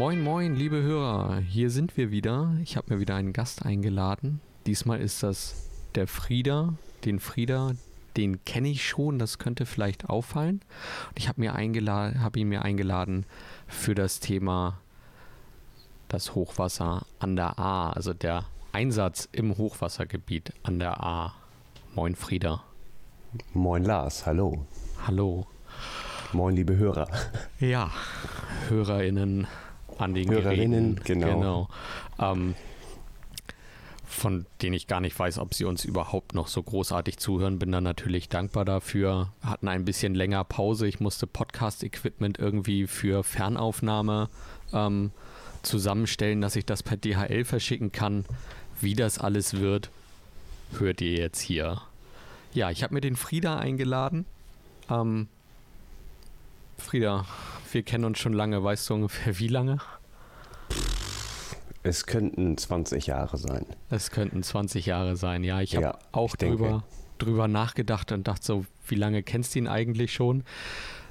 Moin, moin, liebe Hörer. Hier sind wir wieder. Ich habe mir wieder einen Gast eingeladen. Diesmal ist das der Frieder. Den Frieder, den kenne ich schon. Das könnte vielleicht auffallen. Und ich habe hab ihn mir eingeladen für das Thema das Hochwasser an der A, also der Einsatz im Hochwassergebiet an der A. Moin, Frieder. Moin, Lars. Hallo. Hallo. Moin, liebe Hörer. Ja, HörerInnen an den Hörerinnen, Geräten. genau. genau. Ähm, von denen ich gar nicht weiß, ob sie uns überhaupt noch so großartig zuhören. Bin dann natürlich dankbar dafür. Hatten ein bisschen länger Pause. Ich musste Podcast-Equipment irgendwie für Fernaufnahme ähm, zusammenstellen, dass ich das per DHL verschicken kann. Wie das alles wird, hört ihr jetzt hier. Ja, ich habe mir den Frieda eingeladen. Ähm, Frieda, wir kennen uns schon lange. Weißt du ungefähr wie lange? Es könnten 20 Jahre sein. Es könnten 20 Jahre sein, ja. Ich habe Ja, auch ich denke. drüber, drüber nachgedacht und dachte so, wie lange kennst du ihn eigentlich schon?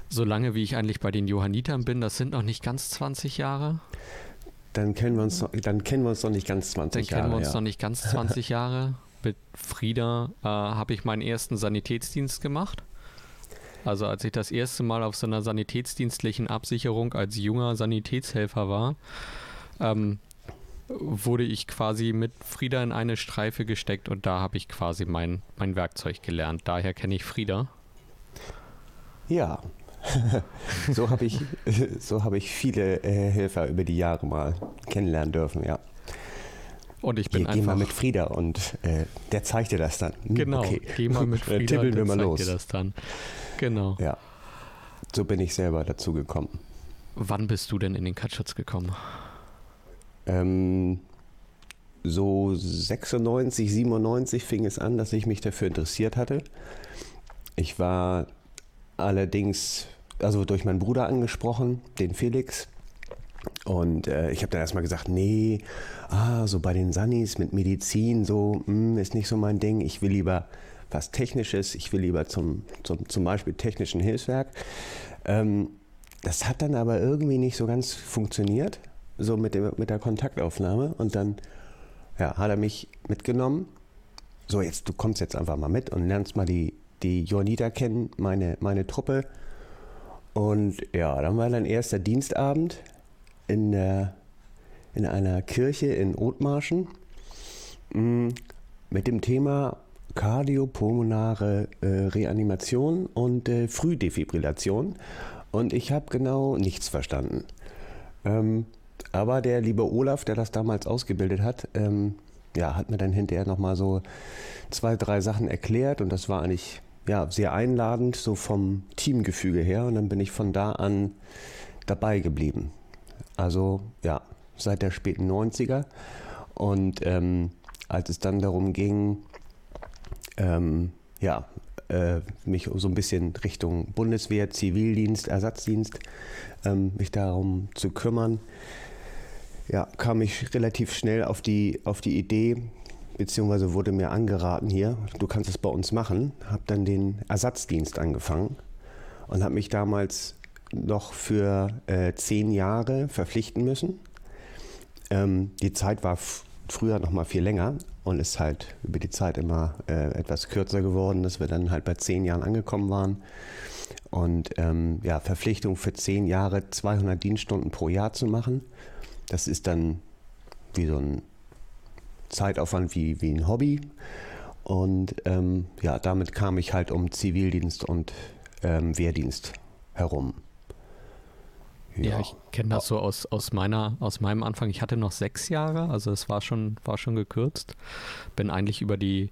So lange, wie ich eigentlich bei den Johannitern bin, das sind noch nicht ganz 20 Jahre. Dann kennen wir uns noch, dann kennen wir uns noch nicht ganz 20 Dann Jahre. kennen wir uns ja. noch nicht ganz 20 Jahre. Mit Frieda äh, habe ich meinen ersten Sanitätsdienst gemacht. Also als ich das erste Mal auf so einer sanitätsdienstlichen Absicherung als junger Sanitätshelfer war, ähm, wurde ich quasi mit Frieda in eine Streife gesteckt und da habe ich quasi mein, mein Werkzeug gelernt. Daher kenne ich Frieda. Ja. so habe ich, so habe ich viele äh, Helfer über die Jahre mal kennenlernen dürfen, ja. Und ich Geh, bin geh einfach. mal mit Frieda und äh, der zeigt dir das dann. Hm, genau, Okay. geh mal mit Frieda tippeln und wir mal los. dir das dann. Genau. Ja. So bin ich selber dazu gekommen. Wann bist du denn in den Katschutz gekommen? Ähm, so 96, 97 fing es an, dass ich mich dafür interessiert hatte. Ich war allerdings, also durch meinen Bruder angesprochen, den Felix. Und äh, ich habe dann erstmal gesagt, nee, ah, so bei den Sunnis mit Medizin, so hm, ist nicht so mein Ding. Ich will lieber was Technisches, ich will lieber zum, zum, zum Beispiel technischen Hilfswerk. Ähm, das hat dann aber irgendwie nicht so ganz funktioniert, so mit, dem, mit der Kontaktaufnahme. Und dann ja, hat er mich mitgenommen. So, jetzt, du kommst jetzt einfach mal mit und lernst mal die, die Johanniter kennen, meine, meine Truppe. Und ja, dann war dann erster Dienstabend in, der, in einer Kirche in Othmarschen mm, mit dem Thema kardiopulmonare äh, Reanimation und äh, Frühdefibrillation. Und ich habe genau nichts verstanden. Ähm, aber der liebe Olaf, der das damals ausgebildet hat, ähm, ja, hat mir dann hinterher nochmal so zwei, drei Sachen erklärt und das war eigentlich ja, sehr einladend, so vom Teamgefüge her. Und dann bin ich von da an dabei geblieben. Also ja, seit der späten 90er. Und ähm, als es dann darum ging, ähm, ja, äh, mich so ein bisschen Richtung Bundeswehr, Zivildienst, Ersatzdienst, ähm, mich darum zu kümmern, ja, kam ich relativ schnell auf die, auf die Idee, beziehungsweise wurde mir angeraten hier, du kannst es bei uns machen, habe dann den Ersatzdienst angefangen und habe mich damals noch für äh, zehn Jahre verpflichten müssen. Ähm, die Zeit war früher noch mal viel länger und ist halt über die Zeit immer äh, etwas kürzer geworden, dass wir dann halt bei zehn Jahren angekommen waren. Und ähm, ja, Verpflichtung für zehn Jahre 200 Dienststunden pro Jahr zu machen, das ist dann wie so ein Zeitaufwand wie, wie ein Hobby. Und ähm, ja, damit kam ich halt um Zivildienst und ähm, Wehrdienst herum. Ja, ich kenne das so aus, aus, meiner, aus meinem Anfang. Ich hatte noch sechs Jahre, also es war schon, war schon gekürzt. Bin eigentlich über die,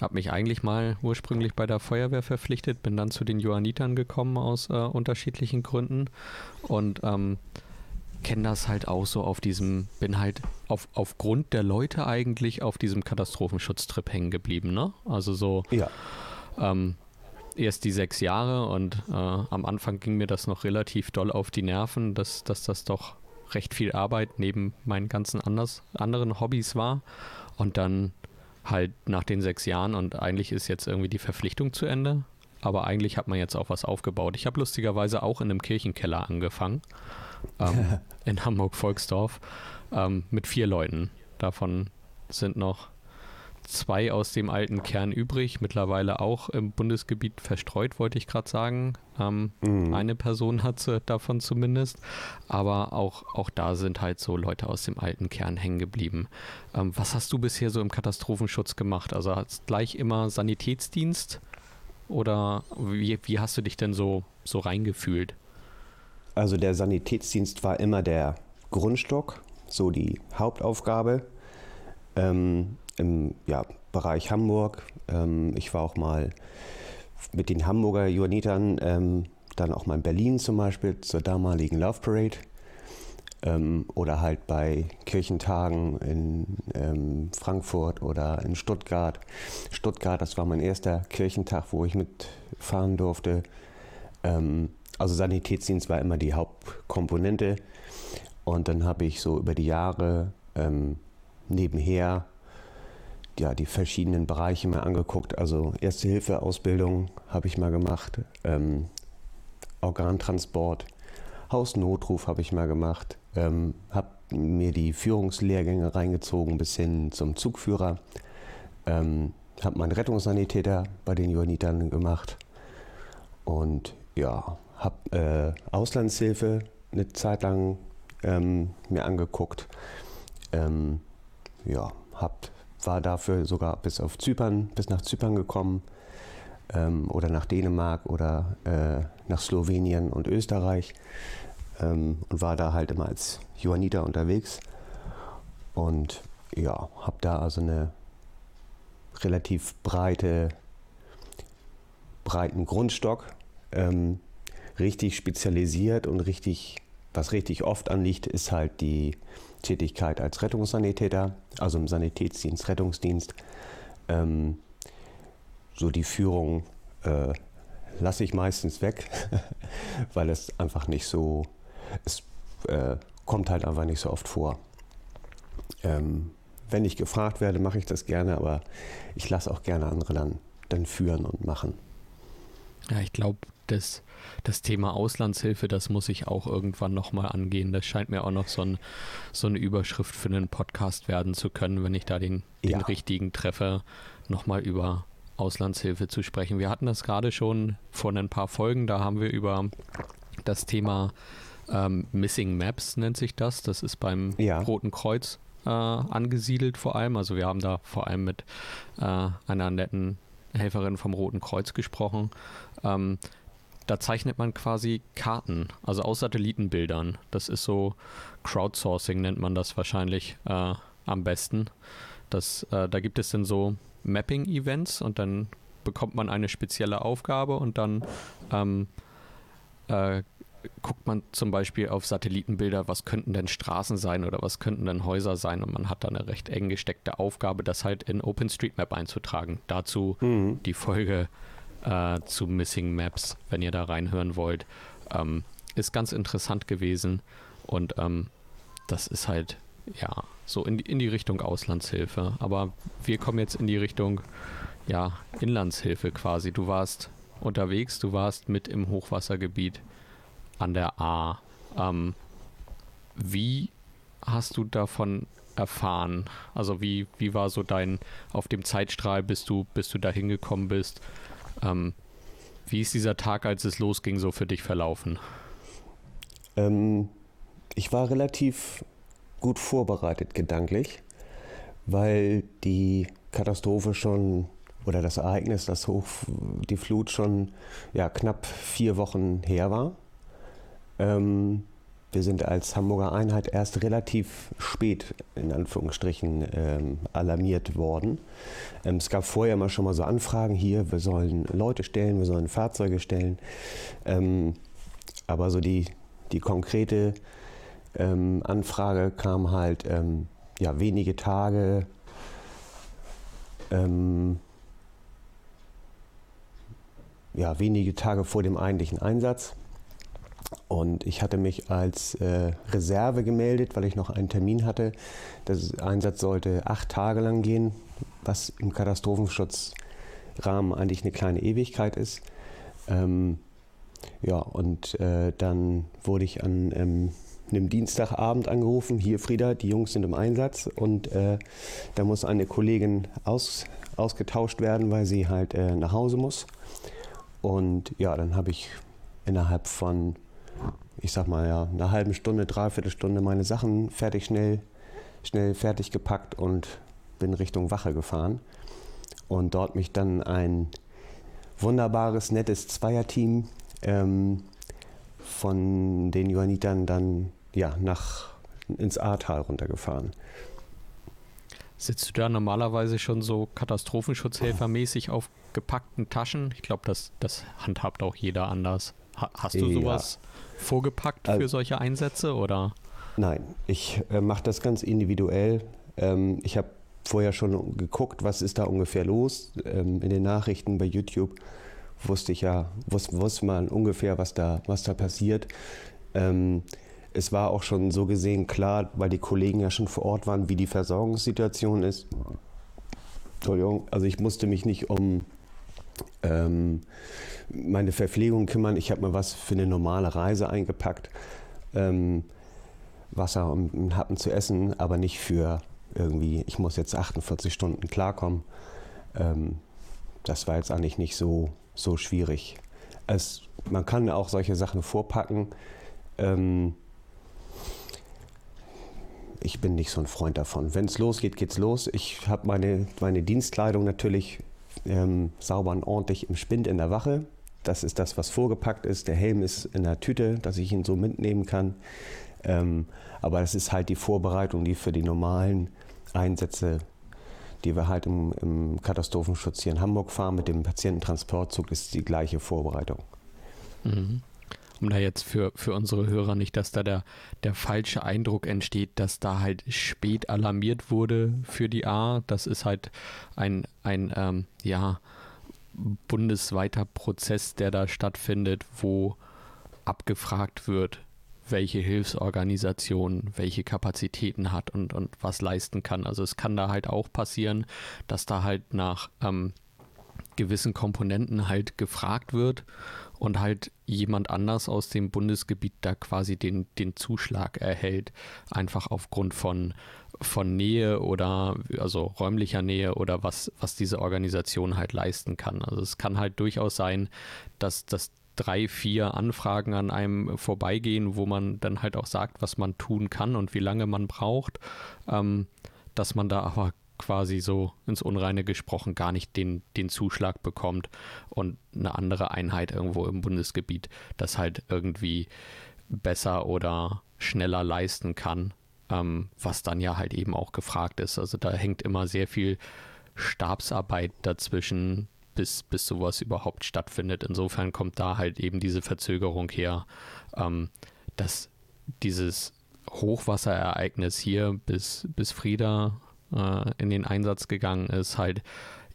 habe mich eigentlich mal ursprünglich bei der Feuerwehr verpflichtet, bin dann zu den Johannitern gekommen aus äh, unterschiedlichen Gründen und ähm, kenne das halt auch so auf diesem, bin halt auf, aufgrund der Leute eigentlich auf diesem Katastrophenschutztrip hängen geblieben, ne? Also so Ja, ähm, erst die sechs Jahre und äh, am Anfang ging mir das noch relativ doll auf die Nerven, dass, dass das doch recht viel Arbeit neben meinen ganzen anders, anderen Hobbys war. Und dann halt nach den sechs Jahren und eigentlich ist jetzt irgendwie die Verpflichtung zu Ende. Aber eigentlich hat man jetzt auch was aufgebaut. Ich habe lustigerweise auch in einem Kirchenkeller angefangen. ähm, in Hamburg-Volksdorf ähm, mit vier Leuten. Davon sind noch zwei aus dem alten Kern übrig, mittlerweile auch im Bundesgebiet verstreut, wollte ich gerade sagen. Ähm, mhm. Eine Person hat sie davon zumindest, aber auch, auch da sind halt so Leute aus dem alten Kern hängen geblieben. Ähm, was hast du bisher so im Katastrophenschutz gemacht? Also hast gleich immer Sanitätsdienst oder wie, wie hast du dich denn so, so reingefühlt? Also der Sanitätsdienst war immer der Grundstock, so die Hauptaufgabe. Ähm, im ja, Bereich Hamburg. Ähm, ich war auch mal mit den Hamburger Johannitern, ähm, dann auch mal in Berlin zum Beispiel zur damaligen Love Parade. Ähm, oder halt bei Kirchentagen in ähm, Frankfurt oder in Stuttgart. Stuttgart, das war mein erster Kirchentag, wo ich mitfahren durfte. Ähm, also Sanitätsdienst war immer die Hauptkomponente. Und dann habe ich so über die Jahre ähm, nebenher ja, die verschiedenen Bereiche mal angeguckt. Also Erste-Hilfe-Ausbildung habe ich mal gemacht, ähm, Organtransport, Hausnotruf habe ich mal gemacht, ähm, habe mir die Führungslehrgänge reingezogen bis hin zum Zugführer, ähm, habe meinen Rettungssanitäter bei den Johannitern gemacht und ja, habe äh, Auslandshilfe eine Zeit lang ähm, mir angeguckt. Ähm, ja, habe war dafür sogar bis auf Zypern, bis nach Zypern gekommen ähm, oder nach Dänemark oder äh, nach Slowenien und Österreich ähm, und war da halt immer als Johanniter unterwegs. Und ja, habe da also eine relativ breite, breiten Grundstock, ähm, richtig spezialisiert und richtig, was richtig oft anliegt, ist halt die Tätigkeit als Rettungssanitäter, also im Sanitätsdienst, Rettungsdienst. Ähm, so die Führung äh, lasse ich meistens weg, weil es einfach nicht so, es äh, kommt halt einfach nicht so oft vor. Ähm, wenn ich gefragt werde, mache ich das gerne, aber ich lasse auch gerne andere dann, dann führen und machen. Ja, ich glaube, das, das Thema Auslandshilfe, das muss ich auch irgendwann nochmal angehen. Das scheint mir auch noch so, ein, so eine Überschrift für einen Podcast werden zu können, wenn ich da den, den ja. richtigen treffe, nochmal über Auslandshilfe zu sprechen. Wir hatten das gerade schon vor ein paar Folgen, da haben wir über das Thema ähm, Missing Maps, nennt sich das. Das ist beim ja. Roten Kreuz äh, angesiedelt vor allem. Also wir haben da vor allem mit äh, einer netten Helferin vom Roten Kreuz gesprochen. Ähm, da zeichnet man quasi Karten, also aus Satellitenbildern. Das ist so Crowdsourcing, nennt man das wahrscheinlich äh, am besten. Das, äh, da gibt es dann so Mapping-Events und dann bekommt man eine spezielle Aufgabe und dann ähm, äh, guckt man zum Beispiel auf Satellitenbilder, was könnten denn Straßen sein oder was könnten denn Häuser sein und man hat dann eine recht eng gesteckte Aufgabe, das halt in OpenStreetMap einzutragen. Dazu mhm. die Folge äh, zu Missing Maps, wenn ihr da reinhören wollt. Ähm, ist ganz interessant gewesen und ähm, das ist halt ja so in die, in die Richtung Auslandshilfe. Aber wir kommen jetzt in die Richtung ja Inlandshilfe quasi. Du warst unterwegs, du warst mit im Hochwassergebiet an der A. Ähm, wie hast du davon erfahren? Also wie, wie war so dein auf dem Zeitstrahl, bis du, bis du da hingekommen bist? Ähm, wie ist dieser Tag, als es losging, so für dich verlaufen? Ähm, ich war relativ gut vorbereitet gedanklich, weil die Katastrophe schon oder das Ereignis, das Hoch, die Flut schon ja, knapp vier Wochen her war. Ähm, wir sind als Hamburger Einheit erst relativ spät, in Anführungsstrichen, ähm, alarmiert worden. Ähm, es gab vorher mal schon mal so Anfragen hier, wir sollen Leute stellen, wir sollen Fahrzeuge stellen. Ähm, aber so die, die konkrete ähm, Anfrage kam halt ähm, ja, wenige Tage ähm, ja, wenige Tage vor dem eigentlichen Einsatz. Und ich hatte mich als äh, Reserve gemeldet, weil ich noch einen Termin hatte. Der Einsatz sollte acht Tage lang gehen, was im Katastrophenschutzrahmen eigentlich eine kleine Ewigkeit ist. Ähm, ja, und äh, dann wurde ich an ähm, einem Dienstagabend angerufen, hier Frieda, die Jungs sind im Einsatz und äh, da muss eine Kollegin aus, ausgetauscht werden, weil sie halt äh, nach Hause muss. Und ja, dann habe ich innerhalb von, ich sag mal ja, einer halben Stunde, dreiviertel Stunde meine Sachen fertig schnell, schnell fertig gepackt und bin Richtung Wache gefahren. Und dort mich dann ein wunderbares, nettes Zweierteam ähm, von den Johannitern dann ja, nach, ins Ahrtal runtergefahren. Sitzt du da normalerweise schon so Katastrophenschutzhelfermäßig auf gepackten Taschen? Ich glaube, das, das handhabt auch jeder anders. Ha hast du sowas vorgepackt für solche Einsätze oder? Nein, ich äh, mache das ganz individuell. Ähm, ich habe vorher schon geguckt, was ist da ungefähr los. Ähm, in den Nachrichten bei YouTube wusste ich ja, wusste, wusste man ungefähr, was da, was da passiert. Ähm, es war auch schon so gesehen klar, weil die Kollegen ja schon vor Ort waren, wie die Versorgungssituation ist. Entschuldigung, also ich musste mich nicht um ähm, meine Verpflegung kümmern. Ich habe mir was für eine normale Reise eingepackt. Ähm, Wasser und einen Happen zu essen, aber nicht für irgendwie, ich muss jetzt 48 Stunden klarkommen. Ähm, das war jetzt eigentlich nicht so, so schwierig. Es, man kann auch solche Sachen vorpacken. Ähm, ich bin nicht so ein Freund davon. Wenn es losgeht, geht es los. Ich habe meine, meine Dienstkleidung natürlich ähm, sauber und ordentlich im Spind in der Wache. Das ist das, was vorgepackt ist. Der Helm ist in der Tüte, dass ich ihn so mitnehmen kann. Ähm, aber das ist halt die Vorbereitung, die für die normalen Einsätze, die wir halt im, im Katastrophenschutz hier in Hamburg fahren mit dem Patiententransportzug, ist die gleiche Vorbereitung. Mhm um da jetzt für, für unsere Hörer nicht, dass da der, der falsche Eindruck entsteht, dass da halt spät alarmiert wurde für die A. Das ist halt ein, ein ähm, ja, bundesweiter Prozess, der da stattfindet, wo abgefragt wird, welche Hilfsorganisation welche Kapazitäten hat und, und was leisten kann. Also es kann da halt auch passieren, dass da halt nach ähm, gewissen Komponenten halt gefragt wird und halt jemand anders aus dem Bundesgebiet da quasi den, den Zuschlag erhält, einfach aufgrund von, von Nähe oder also räumlicher Nähe oder was, was diese Organisation halt leisten kann. Also es kann halt durchaus sein, dass das drei, vier Anfragen an einem vorbeigehen, wo man dann halt auch sagt, was man tun kann und wie lange man braucht, ähm, dass man da aber quasi so ins Unreine gesprochen gar nicht den, den Zuschlag bekommt und eine andere Einheit irgendwo im Bundesgebiet das halt irgendwie besser oder schneller leisten kann, ähm, was dann ja halt eben auch gefragt ist. Also da hängt immer sehr viel Stabsarbeit dazwischen, bis, bis sowas überhaupt stattfindet. Insofern kommt da halt eben diese Verzögerung her, ähm, dass dieses Hochwasserereignis hier bis, bis Frieda äh, in den Einsatz gegangen ist, halt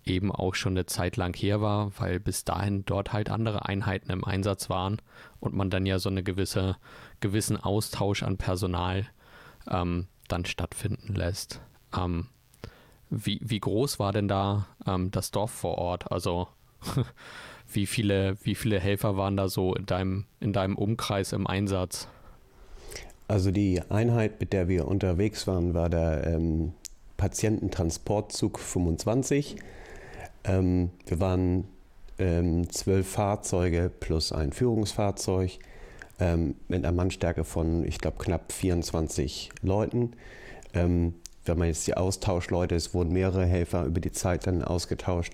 eben auch schon eine Zeit lang her war, weil bis dahin dort halt andere Einheiten im Einsatz waren und man dann ja so eine gewisse gewissen Austausch an Personal ähm, dann stattfinden lässt. Ähm, wie, wie groß war denn da ähm, das Dorf vor Ort? Also wie viele, wie viele Helfer waren da so in deinem, in deinem Umkreis im Einsatz? Also die Einheit, mit der wir unterwegs waren, war der ähm, Patiententransportzug 25. Ähm, wir waren ähm, zwölf Fahrzeuge plus ein Führungsfahrzeug ähm, mit einer Mannstärke von, ich glaube, knapp 24 Leuten. Ähm, wenn man jetzt die Austauschleute, es wurden mehrere Helfer über die Zeit dann ausgetauscht,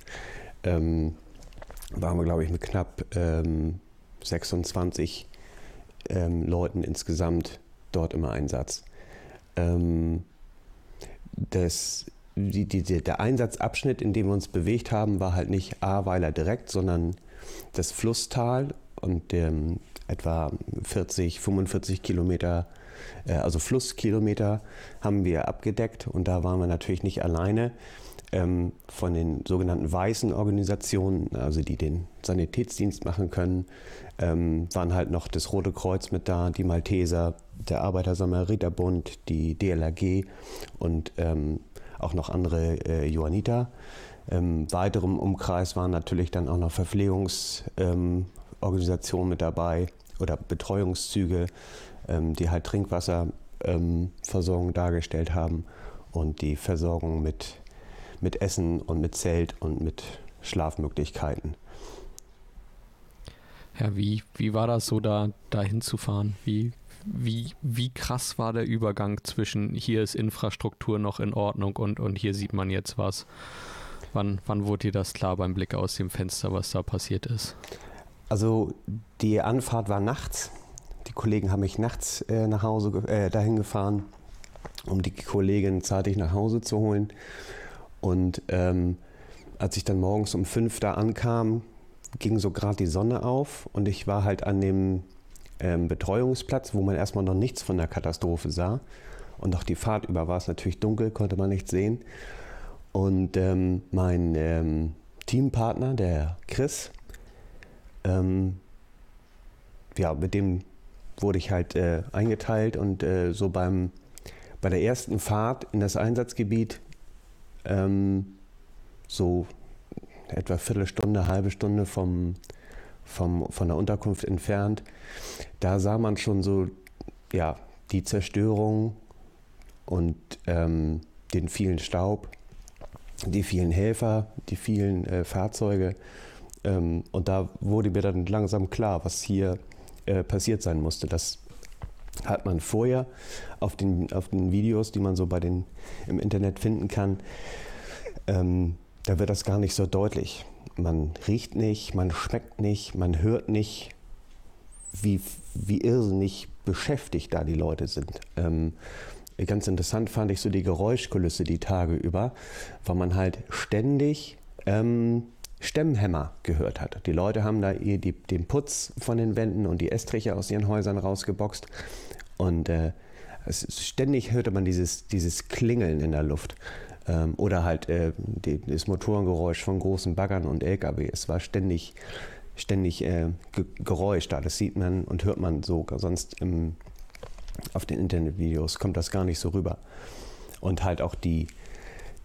ähm, waren wir, glaube ich, mit knapp 26 ähm, Leuten insgesamt dort im Einsatz. Ähm, das, die, die, der Einsatzabschnitt, in dem wir uns bewegt haben, war halt nicht Ahrweiler direkt, sondern das Flusstal und ähm, etwa 40, 45 Kilometer, äh, also Flusskilometer haben wir abgedeckt und da waren wir natürlich nicht alleine. Ähm, von den sogenannten weißen Organisationen, also die den Sanitätsdienst machen können, ähm, waren halt noch das Rote Kreuz mit da, die Malteser, der Arbeiter-Samariter-Bund, die DLRG und ähm, auch noch andere äh, Johanniter. Im weiteren Umkreis waren natürlich dann auch noch Verpflegungsorganisationen ähm, mit dabei oder Betreuungszüge, ähm, die halt Trinkwasserversorgung ähm, dargestellt haben und die Versorgung mit, mit Essen und mit Zelt und mit Schlafmöglichkeiten. Ja, wie, wie war das so, da, da hinzufahren? Wie, wie, wie krass war der Übergang zwischen hier ist Infrastruktur noch in Ordnung und, und hier sieht man jetzt was? Wann, wann wurde dir das klar beim Blick aus dem Fenster, was da passiert ist? Also die Anfahrt war nachts. Die Kollegen haben mich nachts äh, nach Hause äh, dahin gefahren, um die Kollegin zeitig nach Hause zu holen. Und ähm, als ich dann morgens um fünf da ankam, ging so gerade die Sonne auf und ich war halt an dem ähm, Betreuungsplatz, wo man erstmal noch nichts von der Katastrophe sah. Und auch die Fahrt über war es natürlich dunkel, konnte man nichts sehen. Und ähm, mein ähm, Teampartner, der Chris, ähm, ja, mit dem wurde ich halt äh, eingeteilt und äh, so beim, bei der ersten Fahrt in das Einsatzgebiet ähm, so etwa Viertelstunde, halbe Stunde vom, vom, von der Unterkunft entfernt, da sah man schon so ja, die Zerstörung und ähm, den vielen Staub, die vielen Helfer, die vielen äh, Fahrzeuge. Ähm, und da wurde mir dann langsam klar, was hier äh, passiert sein musste. Das hat man vorher auf den, auf den Videos, die man so bei den im Internet finden kann, ähm, da wird das gar nicht so deutlich. Man riecht nicht, man schmeckt nicht, man hört nicht, wie, wie irrsinnig beschäftigt da die Leute sind. Ähm, ganz interessant fand ich so die Geräuschkulisse die Tage über, weil man halt ständig ähm, Stemmhämmer gehört hat. Die Leute haben da die, den Putz von den Wänden und die Estriche aus ihren Häusern rausgeboxt und äh, es, ständig hörte man dieses, dieses Klingeln in der Luft. Ähm, oder halt äh, die, das Motorengeräusch von großen Baggern und LKW. Es war ständig, ständig äh, Geräusch da. Das sieht man und hört man so. Sonst im, auf den Internetvideos kommt das gar nicht so rüber. Und halt auch die,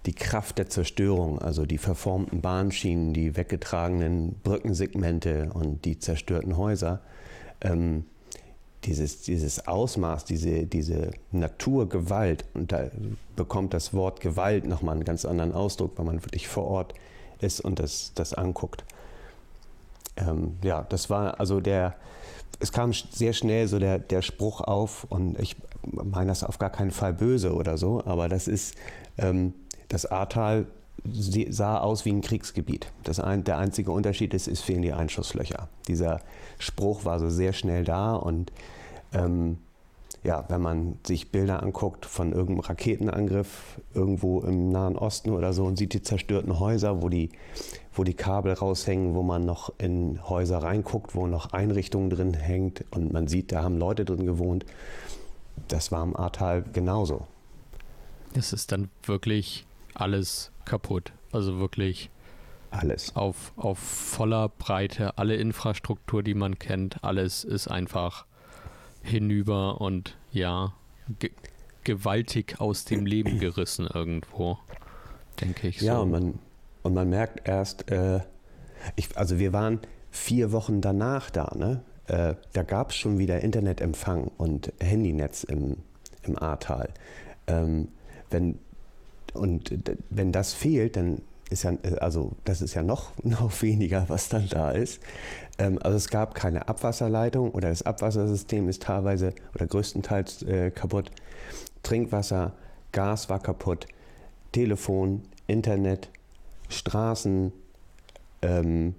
die Kraft der Zerstörung, also die verformten Bahnschienen, die weggetragenen Brückensegmente und die zerstörten Häuser. Ähm, dieses, dieses Ausmaß, diese, diese Naturgewalt, und da bekommt das Wort Gewalt nochmal einen ganz anderen Ausdruck, weil man wirklich vor Ort ist und das, das anguckt. Ähm, ja, das war also der, es kam sehr schnell so der, der Spruch auf und ich meine das auf gar keinen Fall böse oder so, aber das ist, ähm, das Ahrtal sah aus wie ein Kriegsgebiet. Das ein, der einzige Unterschied ist, es fehlen die Einschusslöcher. Dieser Spruch war so sehr schnell da und ähm, ja, wenn man sich Bilder anguckt von irgendeinem Raketenangriff irgendwo im Nahen Osten oder so und sieht die zerstörten Häuser, wo die, wo die Kabel raushängen, wo man noch in Häuser reinguckt, wo noch Einrichtungen drin hängt und man sieht, da haben Leute drin gewohnt. Das war im Ahrtal genauso. Das ist dann wirklich alles kaputt. Also wirklich alles. Auf, auf voller Breite, alle Infrastruktur, die man kennt, alles ist einfach hinüber und ja, ge gewaltig aus dem Leben gerissen irgendwo, denke ich. So. Ja, und man, und man merkt erst, äh, ich, also wir waren vier Wochen danach da, ne? Äh, da gab es schon wieder Internetempfang und Handynetz im, im Ahrtal. Ähm, wenn, und wenn das fehlt, dann ist ja, also das ist ja noch, noch weniger, was dann da ist. Ähm, also es gab keine Abwasserleitung oder das Abwassersystem ist teilweise oder größtenteils äh, kaputt. Trinkwasser, Gas war kaputt, Telefon, Internet, Straßen, ähm,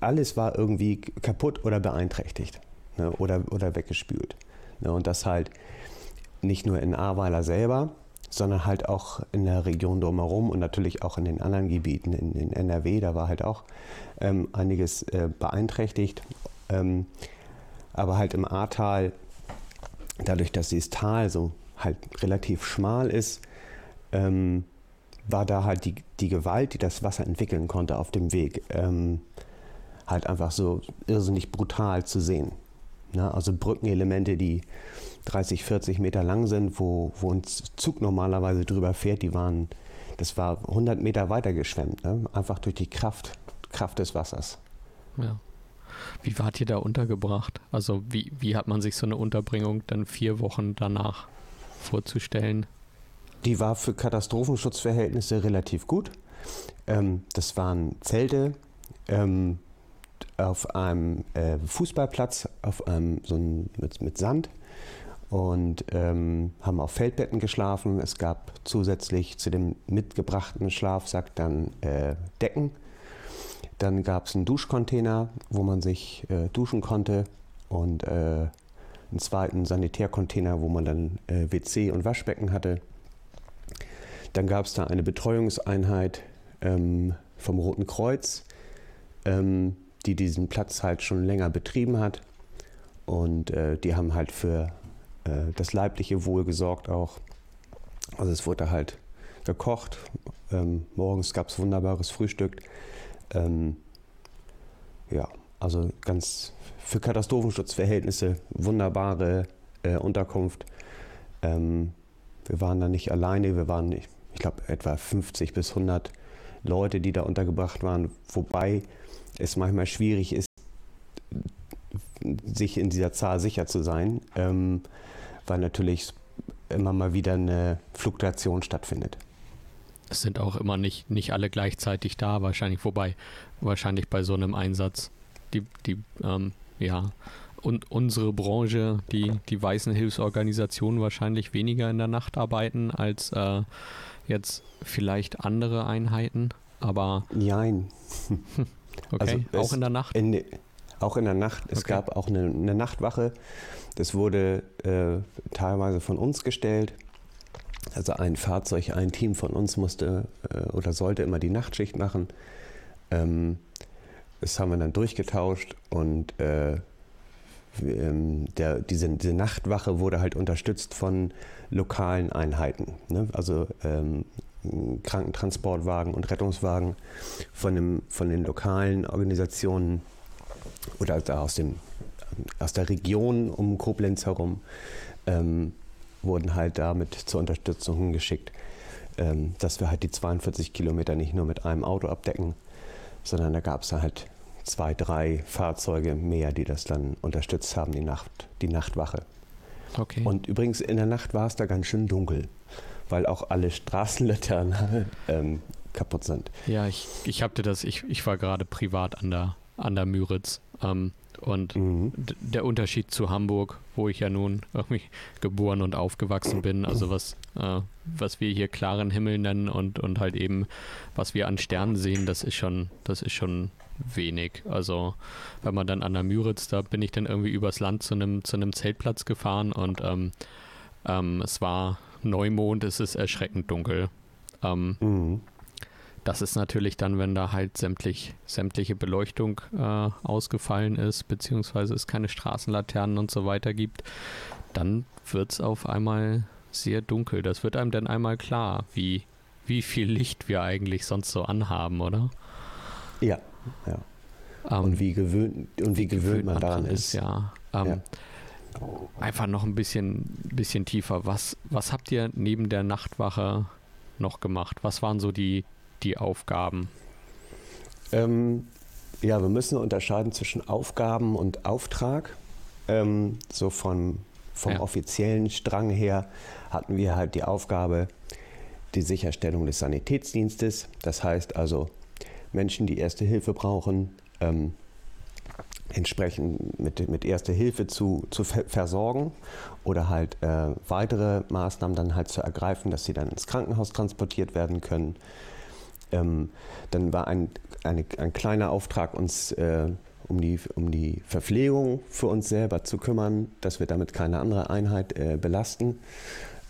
alles war irgendwie kaputt oder beeinträchtigt ne, oder, oder weggespült. Ne, und das halt nicht nur in Ahrweiler selber, sondern halt auch in der Region drumherum und natürlich auch in den anderen Gebieten. In, in NRW, da war halt auch ähm, einiges äh, beeinträchtigt. Ähm, aber halt im Ahrtal, dadurch, dass dieses Tal so halt relativ schmal ist, ähm, war da halt die, die Gewalt, die das Wasser entwickeln konnte auf dem Weg, ähm, halt einfach so irrsinnig brutal zu sehen. Ne? Also Brückenelemente, die 30, 40 Meter lang sind, wo, wo ein Zug normalerweise drüber fährt, die waren, das war 100 Meter weiter geschwemmt, ne? einfach durch die Kraft, Kraft des Wassers. Ja. Wie wart ihr da untergebracht? Also wie, wie hat man sich so eine Unterbringung dann vier Wochen danach vorzustellen? Die war für Katastrophenschutzverhältnisse relativ gut. Ähm, das waren Zelte ähm, auf einem äh, Fußballplatz, auf einem so ein, mit, mit Sand und ähm, haben auf Feldbetten geschlafen. Es gab zusätzlich zu dem mitgebrachten Schlafsack dann äh, Decken. Dann gab es einen Duschcontainer, wo man sich äh, duschen konnte und äh, einen zweiten Sanitärcontainer, wo man dann äh, WC und Waschbecken hatte. Dann gab es da eine Betreuungseinheit ähm, vom Roten Kreuz, ähm, die diesen Platz halt schon länger betrieben hat. Und äh, die haben halt für äh, das leibliche Wohl gesorgt auch. Also es wurde halt gekocht. Ähm, morgens gab es wunderbares Frühstück. Ähm, ja, also ganz für Katastrophenschutzverhältnisse wunderbare äh, Unterkunft. Ähm, wir waren da nicht alleine, wir waren, ich, ich glaube, etwa 50 bis 100 Leute, die da untergebracht waren, wobei es manchmal schwierig ist, sich in dieser Zahl sicher zu sein, ähm, weil natürlich immer mal wieder eine Fluktuation stattfindet. Es sind auch immer nicht, nicht alle gleichzeitig da, wahrscheinlich, wobei wahrscheinlich bei so einem Einsatz die, die ähm, ja, und unsere Branche, die, die weißen Hilfsorganisationen wahrscheinlich weniger in der Nacht arbeiten als äh, jetzt vielleicht andere Einheiten, aber. Nein. okay, also auch in der Nacht? In, auch in der Nacht. Es okay. gab auch eine, eine, Nachtwache. Das wurde äh, teilweise von uns gestellt. Also ein Fahrzeug, ein Team von uns musste äh, oder sollte immer die Nachtschicht machen. Ähm, das haben wir dann durchgetauscht und äh, der, diese, diese, Nachtwache wurde halt unterstützt von lokalen Einheiten. Ne? Also ähm, Krankentransportwagen und Rettungswagen von, dem, von den lokalen Organisationen oder aus, dem, aus der Region um Koblenz herum ähm, wurden halt damit zur Unterstützung geschickt, ähm, dass wir halt die 42 Kilometer nicht nur mit einem Auto abdecken, sondern da gab es halt zwei, drei Fahrzeuge mehr, die das dann unterstützt haben, die, Nacht, die Nachtwache. Okay. Und übrigens in der Nacht war es da ganz schön dunkel, weil auch alle Straßenlaternen ähm, kaputt sind. Ja, ich, ich hatte das, ich, ich war gerade privat an der, an der Müritz ähm, und mhm. der Unterschied zu Hamburg, wo ich ja nun irgendwie geboren und aufgewachsen bin, also was, äh, was wir hier klaren Himmel nennen und, und halt eben, was wir an Sternen sehen, das ist schon, das ist schon wenig. Also wenn man dann an der Müritz, da bin ich dann irgendwie übers Land zu einem zu einem Zeltplatz gefahren und ähm, ähm, es war Neumond, es ist erschreckend dunkel. Ähm, mhm. Das ist natürlich dann, wenn da halt sämtlich, sämtliche Beleuchtung äh, ausgefallen ist, beziehungsweise es keine Straßenlaternen und so weiter gibt, dann wird es auf einmal sehr dunkel. Das wird einem dann einmal klar, wie, wie viel Licht wir eigentlich sonst so anhaben, oder? Ja, ja. Um, und wie gewöhnt, und wie, wie gewöhnt, man daran ist. ist ja. Um, ja. Einfach noch ein bisschen, bisschen tiefer. Was, was habt ihr neben der Nachtwache noch gemacht? Was waren so die, die Aufgaben? Ähm, ja, wir müssen unterscheiden zwischen Aufgaben und Auftrag. Ähm, so von, vom ja. offiziellen Strang her hatten wir halt die Aufgabe, die Sicherstellung des Sanitätsdienstes. Das heißt also, Menschen, die Erste Hilfe brauchen, ähm, entsprechend mit, mit Erste Hilfe zu, zu versorgen oder halt äh, weitere Maßnahmen dann halt zu ergreifen, dass sie dann ins Krankenhaus transportiert werden können. Ähm, dann war ein, eine, ein kleiner Auftrag, uns äh, um, die, um die Verpflegung für uns selber zu kümmern, dass wir damit keine andere Einheit äh, belasten.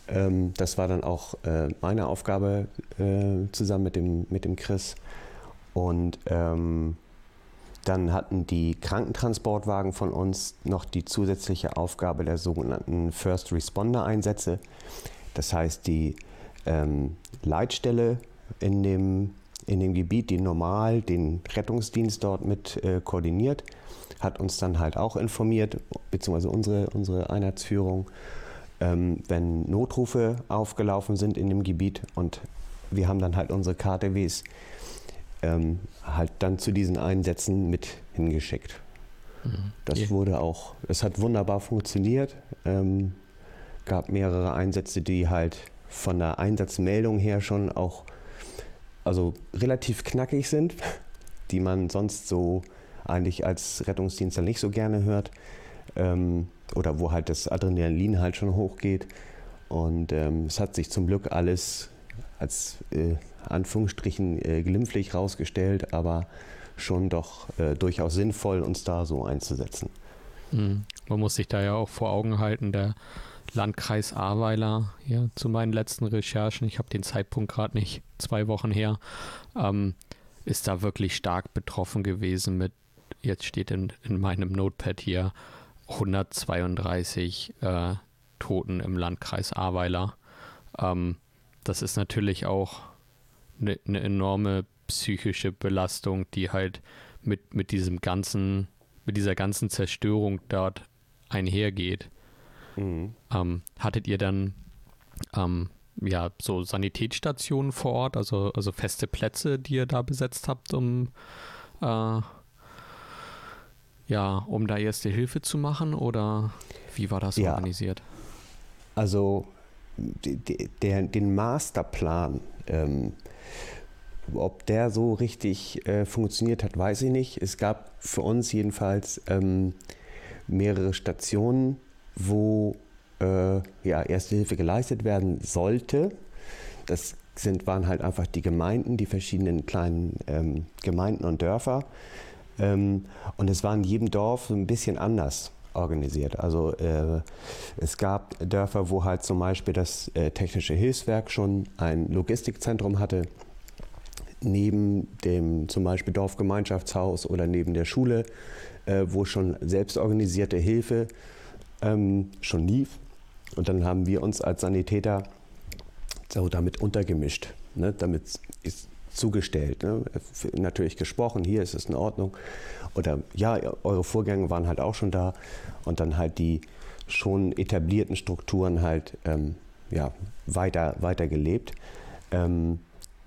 Ähm, das war dann auch äh, meine Aufgabe äh, zusammen mit dem, mit dem Chris. Und ähm, dann hatten die Krankentransportwagen von uns noch die zusätzliche Aufgabe der sogenannten First Responder Einsätze. Das heißt, die ähm, Leitstelle in dem, in dem Gebiet, die normal den Rettungsdienst dort mit äh, koordiniert, hat uns dann halt auch informiert, beziehungsweise unsere, unsere Einheitsführung, ähm, wenn Notrufe aufgelaufen sind in dem Gebiet und wir haben dann halt unsere KTWs ähm, halt dann zu diesen Einsätzen mit hingeschickt. Mhm. Das yeah. wurde auch, es hat wunderbar funktioniert. Ähm, gab mehrere Einsätze, die halt von der Einsatzmeldung her schon auch also relativ knackig sind, die man sonst so eigentlich als Rettungsdienstler nicht so gerne hört. Ähm, oder wo halt das Adrenalin halt schon hochgeht. Und ähm, es hat sich zum Glück alles als äh, Anführungsstrichen äh, glimpflich rausgestellt, aber schon doch äh, durchaus sinnvoll, uns da so einzusetzen. Mhm. Man muss sich da ja auch vor Augen halten, der Landkreis Ahrweiler, ja, zu meinen letzten Recherchen, ich habe den Zeitpunkt gerade nicht, zwei Wochen her, ähm, ist da wirklich stark betroffen gewesen mit, jetzt steht in, in meinem Notepad hier, 132 äh, Toten im Landkreis Ahrweiler. Ähm, das ist natürlich auch eine ne enorme psychische Belastung, die halt mit, mit diesem ganzen, mit dieser ganzen Zerstörung dort einhergeht. Mhm. Ähm, hattet ihr dann ähm, ja so Sanitätsstationen vor Ort, also, also feste Plätze, die ihr da besetzt habt, um äh, ja, um da erste Hilfe zu machen oder wie war das ja. organisiert? Also der, den Masterplan, ähm, ob der so richtig äh, funktioniert hat, weiß ich nicht. Es gab für uns jedenfalls ähm, mehrere Stationen, wo äh, ja, Erste Hilfe geleistet werden sollte. Das sind, waren halt einfach die Gemeinden, die verschiedenen kleinen ähm, Gemeinden und Dörfer. Ähm, und es war in jedem Dorf ein bisschen anders organisiert. Also äh, es gab Dörfer, wo halt zum Beispiel das äh, Technische Hilfswerk schon ein Logistikzentrum hatte, neben dem zum Beispiel Dorfgemeinschaftshaus oder neben der Schule, äh, wo schon selbstorganisierte Hilfe ähm, schon lief. Und dann haben wir uns als Sanitäter so damit untergemischt. Ne? Damit ist zugestellt. Ne? Natürlich gesprochen, hier ist es in Ordnung. Oder ja, eure Vorgänge waren halt auch schon da. Und dann halt die schon etablierten Strukturen halt ähm, ja, weiter, weiter gelebt. Ähm,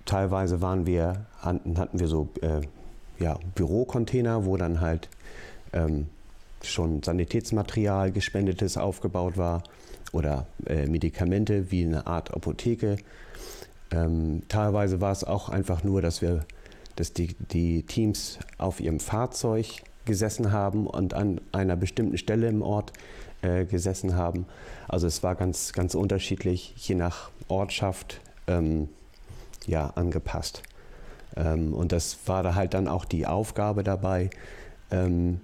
teilweise waren wir, hatten wir so äh, ja, Bürocontainer, wo dann halt ähm, schon Sanitätsmaterial, gespendetes aufgebaut war oder äh, Medikamente wie eine Art Apotheke. Ähm, teilweise war es auch einfach nur, dass wir, dass die, die Teams auf ihrem Fahrzeug gesessen haben und an einer bestimmten Stelle im Ort äh, gesessen haben. Also es war ganz, ganz unterschiedlich, je nach Ortschaft ähm, ja, angepasst. Ähm, und das war da halt dann auch die Aufgabe dabei, ähm,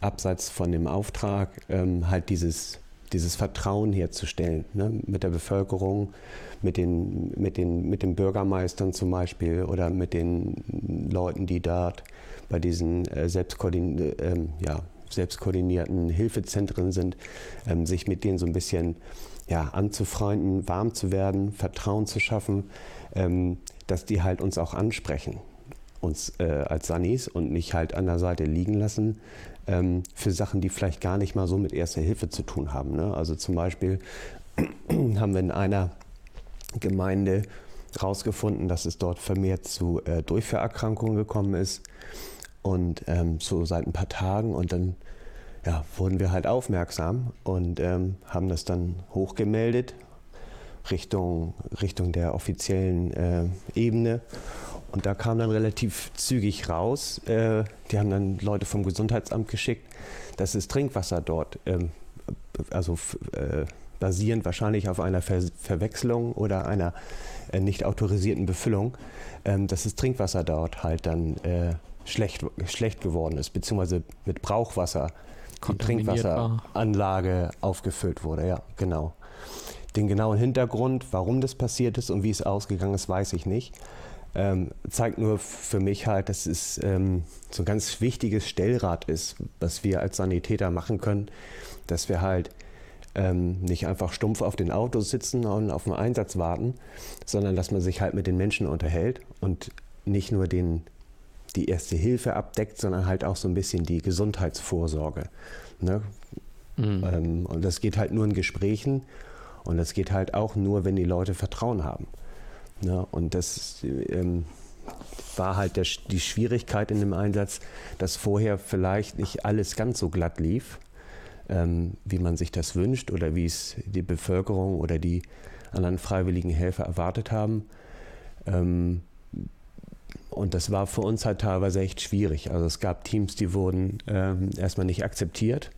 abseits von dem Auftrag, ähm, halt dieses, dieses Vertrauen herzustellen ne? mit der Bevölkerung, mit den, mit, den, mit den Bürgermeistern zum Beispiel oder mit den Leuten, die dort bei diesen äh, selbstkoordin äh, ja, selbstkoordinierten Hilfezentren sind, ähm, sich mit denen so ein bisschen ja, anzufreunden, warm zu werden, Vertrauen zu schaffen, ähm, dass die halt uns auch ansprechen, uns äh, als Sanis und nicht halt an der Seite liegen lassen ähm, für Sachen, die vielleicht gar nicht mal so mit Erster Hilfe zu tun haben. Ne? Also zum Beispiel haben wir in einer Gemeinde herausgefunden, dass es dort vermehrt zu äh, Durchfallerkrankungen gekommen ist und ähm, so seit ein paar Tagen und dann ja, wurden wir halt aufmerksam und ähm, haben das dann hochgemeldet Richtung, Richtung der offiziellen äh, Ebene. Und da kam dann relativ zügig raus, äh, die haben dann Leute vom Gesundheitsamt geschickt, dass das Trinkwasser dort, ähm, also äh, basierend wahrscheinlich auf einer Ver Verwechslung oder einer äh, nicht autorisierten Befüllung, ähm, dass das Trinkwasser dort halt dann äh, schlecht, schlecht geworden ist, beziehungsweise mit Brauchwasser die Trinkwasseranlage aufgefüllt wurde. Ja, genau. Den genauen Hintergrund, warum das passiert ist und wie es ausgegangen ist, weiß ich nicht. Ähm, zeigt nur für mich halt, dass es ähm, so ein ganz wichtiges Stellrad ist, was wir als Sanitäter machen können, dass wir halt ähm, nicht einfach stumpf auf den Autos sitzen und auf den Einsatz warten, sondern dass man sich halt mit den Menschen unterhält und nicht nur den, die erste Hilfe abdeckt, sondern halt auch so ein bisschen die Gesundheitsvorsorge. Ne? Mhm. Ähm, und das geht halt nur in Gesprächen und das geht halt auch nur, wenn die Leute Vertrauen haben. Ne? Und das ähm, war halt der, die Schwierigkeit in dem Einsatz, dass vorher vielleicht nicht alles ganz so glatt lief, ähm, wie man sich das wünscht oder wie es die Bevölkerung oder die anderen freiwilligen Helfer erwartet haben. Ähm, und das war für uns halt teilweise echt schwierig. Also es gab Teams, die wurden ähm, erstmal nicht akzeptiert.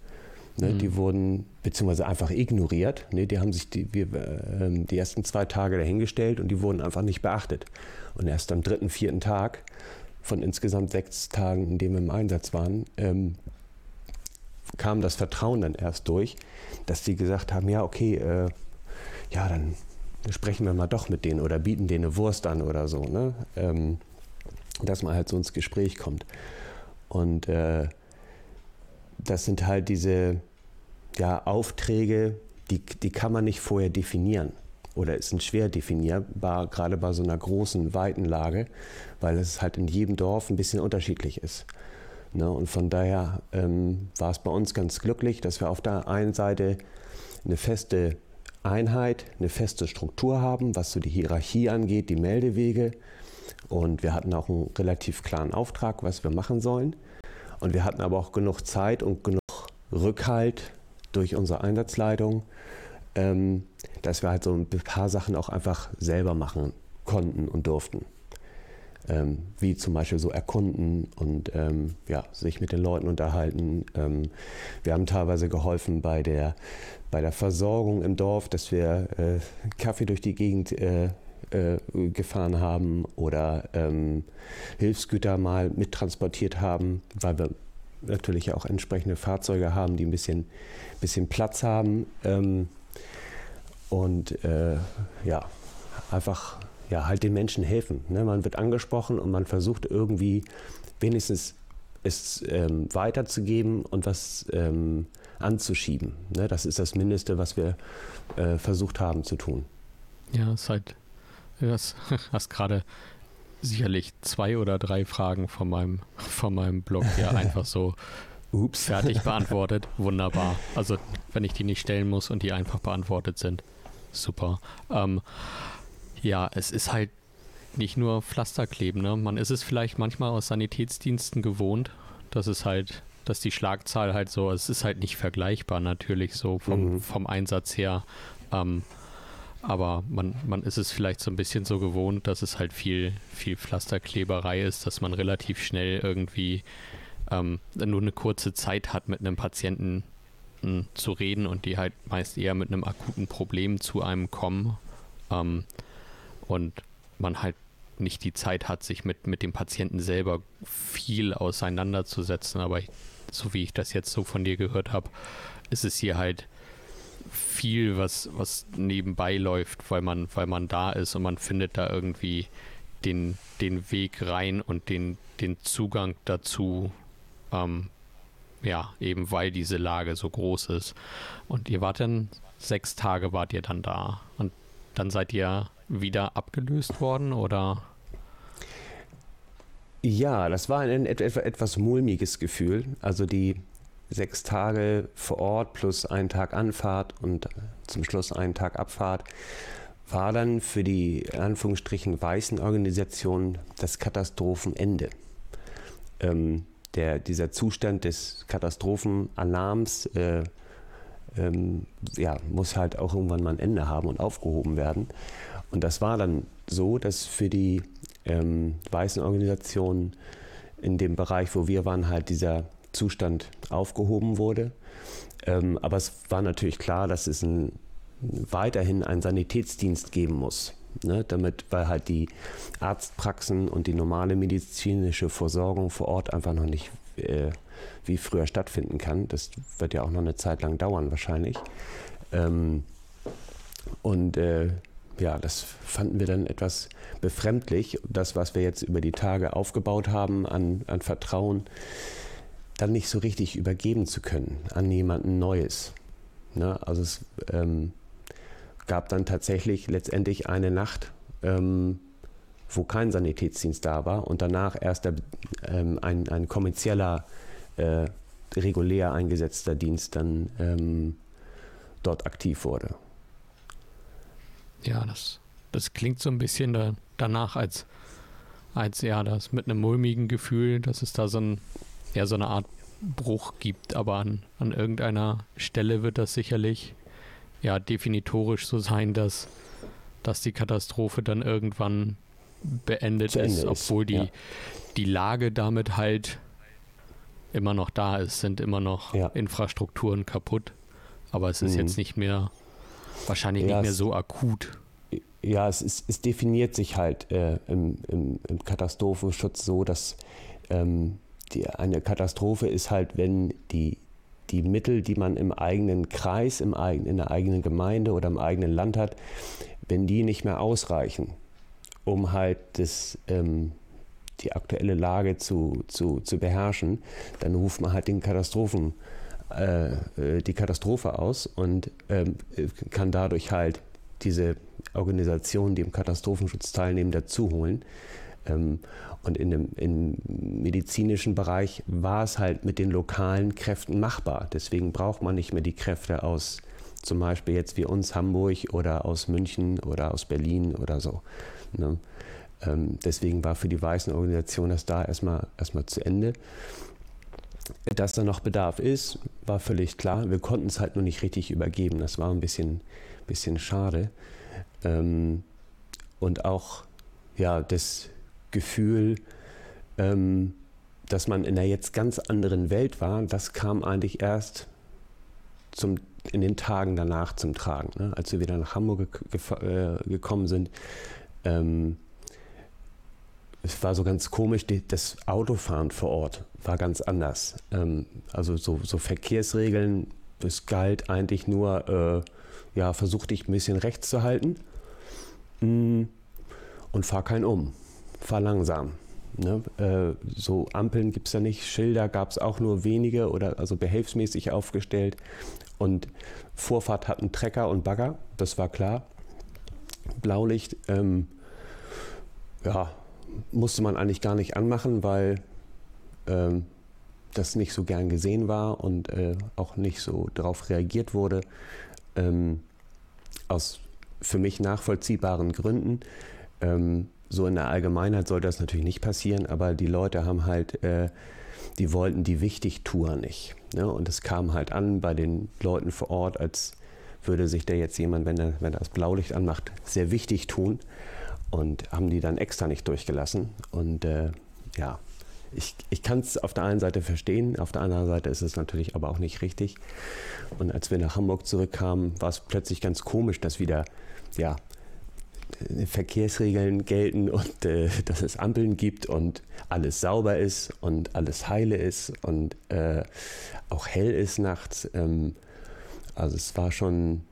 Ne, mhm. Die wurden beziehungsweise einfach ignoriert. Ne, die haben sich die, wir, äh, die ersten zwei Tage dahingestellt und die wurden einfach nicht beachtet. Und erst am dritten, vierten Tag von insgesamt sechs Tagen, in denen wir im Einsatz waren, ähm, kam das Vertrauen dann erst durch, dass die gesagt haben, ja, okay, äh, ja, dann sprechen wir mal doch mit denen oder bieten denen eine Wurst an oder so. Ne? Ähm, dass man halt so ins Gespräch kommt. Und äh, das sind halt diese ja, Aufträge, die, die kann man nicht vorher definieren oder sind schwer definierbar, gerade bei so einer großen, weiten Lage, weil es halt in jedem Dorf ein bisschen unterschiedlich ist. Ne? Und von daher ähm, war es bei uns ganz glücklich, dass wir auf der einen Seite eine feste Einheit, eine feste Struktur haben, was so die Hierarchie angeht, die Meldewege. Und wir hatten auch einen relativ klaren Auftrag, was wir machen sollen. Und wir hatten aber auch genug Zeit und genug Rückhalt durch unsere Einsatzleitung, ähm, dass wir halt so ein paar Sachen auch einfach selber machen konnten und durften. Ähm, wie zum Beispiel so erkunden und ähm, ja, sich mit den Leuten unterhalten. Ähm, wir haben teilweise geholfen bei der, bei der Versorgung im Dorf, dass wir äh, Kaffee durch die Gegend äh, äh, gefahren haben oder ähm, Hilfsgüter mal mittransportiert haben, weil wir natürlich auch entsprechende Fahrzeuge haben, die ein bisschen, bisschen Platz haben. Ähm, und äh, ja, einfach ja, halt den Menschen helfen. Ne? Man wird angesprochen und man versucht irgendwie wenigstens es ähm, weiterzugeben und was ähm, anzuschieben. Ne? Das ist das Mindeste, was wir äh, versucht haben zu tun. Ja, es ist halt Du hast, hast gerade sicherlich zwei oder drei Fragen von meinem, von meinem Blog ja einfach so Ups. fertig beantwortet. Wunderbar. Also, wenn ich die nicht stellen muss und die einfach beantwortet sind. Super. Ähm, ja, es ist halt nicht nur Pflasterkleben. Ne? Man ist es vielleicht manchmal aus Sanitätsdiensten gewohnt, dass es halt, dass die Schlagzahl halt so, es ist halt nicht vergleichbar natürlich so vom, mhm. vom Einsatz her. Ähm, aber man, man ist es vielleicht so ein bisschen so gewohnt, dass es halt viel, viel Pflasterkleberei ist, dass man relativ schnell irgendwie ähm, nur eine kurze Zeit hat, mit einem Patienten m, hm, zu reden und die halt meist eher mit einem akuten Problem zu einem kommen. Ähm, und man halt nicht die Zeit hat, sich mit, mit dem Patienten selber viel auseinanderzusetzen. Aber ich, so wie ich das jetzt so von dir gehört habe, ist es hier halt viel, was, was nebenbei läuft, weil man, weil man da ist und man findet da irgendwie den, den Weg rein und den, den Zugang dazu, ähm, ja, eben weil diese Lage so groß ist. Und ihr wart dann, sechs Tage wart ihr dann da und dann seid ihr wieder abgelöst worden oder? Ja, das war ein etwas mulmiges Gefühl. Also die, sechs Tage vor Ort plus einen Tag Anfahrt und zum Schluss einen Tag Abfahrt, war dann für die in Anführungsstrichen weißen Organisationen das Katastrophenende. Ähm, der, dieser Zustand des Katastrophenalarms äh, ähm, ja, muss halt auch irgendwann mal ein Ende haben und aufgehoben werden. Und das war dann so, dass für die ähm, weißen Organisationen in dem Bereich, wo wir waren, halt dieser Zustand aufgehoben wurde. Ähm, aber es war natürlich klar, dass es ein, weiterhin einen Sanitätsdienst geben muss. Ne, damit, weil halt die Arztpraxen und die normale medizinische Versorgung vor Ort einfach noch nicht äh, wie früher stattfinden kann. Das wird ja auch noch eine Zeit lang dauern wahrscheinlich. Ähm, und äh, ja, das fanden wir dann etwas befremdlich. Das, was wir jetzt über die Tage aufgebaut haben an, an Vertrauen, dann nicht so richtig übergeben zu können an jemanden Neues. Ne? Also es ähm, gab dann tatsächlich letztendlich eine Nacht, ähm, wo kein Sanitätsdienst da war und danach erst der, ähm, ein, ein kommerzieller, äh, regulär eingesetzter Dienst dann ähm, dort aktiv wurde. Ja, das, das klingt so ein bisschen da, danach, als als ja das mit einem mulmigen Gefühl, dass es da so ein, ja, so eine Art Bruch gibt, aber an, an irgendeiner Stelle wird das sicherlich ja definitorisch so sein, dass, dass die Katastrophe dann irgendwann beendet ist, obwohl die, ja. die Lage damit halt immer noch da ist, sind immer noch ja. Infrastrukturen kaputt. Aber es ist mhm. jetzt nicht mehr, wahrscheinlich ja, nicht mehr so akut. Ja, es, ist, es definiert sich halt äh, im, im, im, Katastrophenschutz so, dass ähm, die, eine Katastrophe ist halt, wenn die, die Mittel, die man im eigenen Kreis, im in der eigenen Gemeinde oder im eigenen Land hat, wenn die nicht mehr ausreichen, um halt das, ähm, die aktuelle Lage zu, zu, zu beherrschen, dann ruft man halt den Katastrophen, äh, äh die Katastrophe aus und ähm, kann dadurch halt diese Organisationen, die im Katastrophenschutz teilnehmen, dazu holen. Ähm, und in dem, im medizinischen Bereich war es halt mit den lokalen Kräften machbar. Deswegen braucht man nicht mehr die Kräfte aus zum Beispiel jetzt wie uns Hamburg oder aus München oder aus Berlin oder so. Ne? Ähm, deswegen war für die weißen Organisationen das da erstmal, erstmal zu Ende. Dass da noch Bedarf ist, war völlig klar. Wir konnten es halt nur nicht richtig übergeben. Das war ein bisschen, bisschen schade. Ähm, und auch ja, das Gefühl, ähm, dass man in einer jetzt ganz anderen Welt war, das kam eigentlich erst zum, in den Tagen danach zum Tragen. Ne? Als wir wieder nach Hamburg ge äh, gekommen sind, ähm, es war so ganz komisch, die, das Autofahren vor Ort war ganz anders. Ähm, also so, so, Verkehrsregeln, es galt eigentlich nur, äh, ja, versuch dich ein bisschen rechts zu halten mm, und fahr keinen um, fahr langsam. Ne? Äh, so Ampeln gibt es ja nicht, Schilder gab es auch nur wenige oder also behelfsmäßig aufgestellt. Und Vorfahrt hatten Trecker und Bagger, das war klar. Blaulicht, ähm, ja, musste man eigentlich gar nicht anmachen, weil ähm, das nicht so gern gesehen war und äh, auch nicht so darauf reagiert wurde. Ähm, aus für mich nachvollziehbaren Gründen. Ähm, so in der Allgemeinheit sollte das natürlich nicht passieren, aber die Leute haben halt, äh, die wollten die Wichtigtour nicht. Ne? Und es kam halt an bei den Leuten vor Ort, als würde sich da jetzt jemand, wenn er, wenn das Blaulicht anmacht, sehr wichtig tun und haben die dann extra nicht durchgelassen. Und äh, ja, ich, ich kann es auf der einen Seite verstehen, auf der anderen Seite ist es natürlich aber auch nicht richtig. Und als wir nach Hamburg zurückkamen, war es plötzlich ganz komisch, dass wieder ja, Verkehrsregeln gelten und äh, dass es Ampeln gibt und alles sauber ist und alles heile ist und äh, auch hell ist nachts. Ähm, also es war schon,